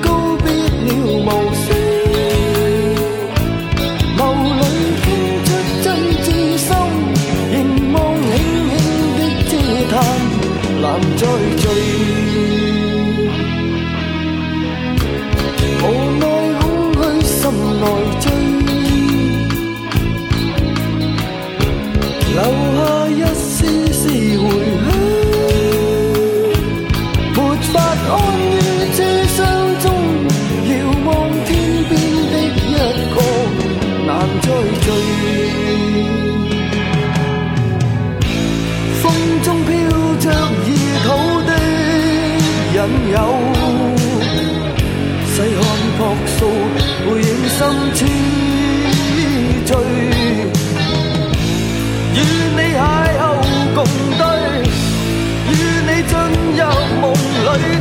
告别了无声出真挚心望轻轻的嗟叹难再聚无奈空虚心内风中飘着异土的引诱，细看朴素背影，心痴醉，与你邂逅共对，与你进入梦里。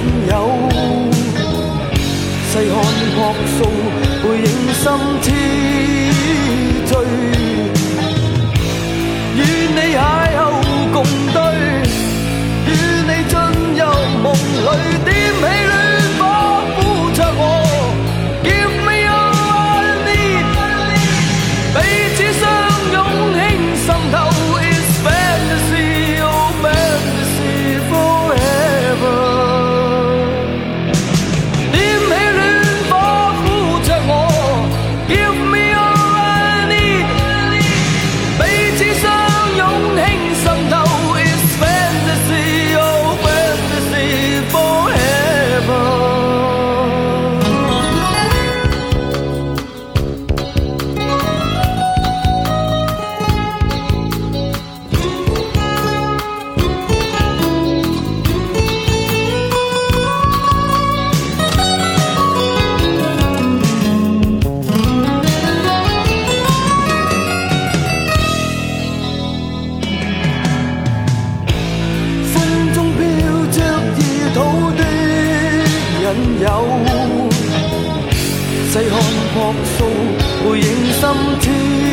仅有。细看朴素背影深痴醉，与你邂。细看朴素，背影心跳。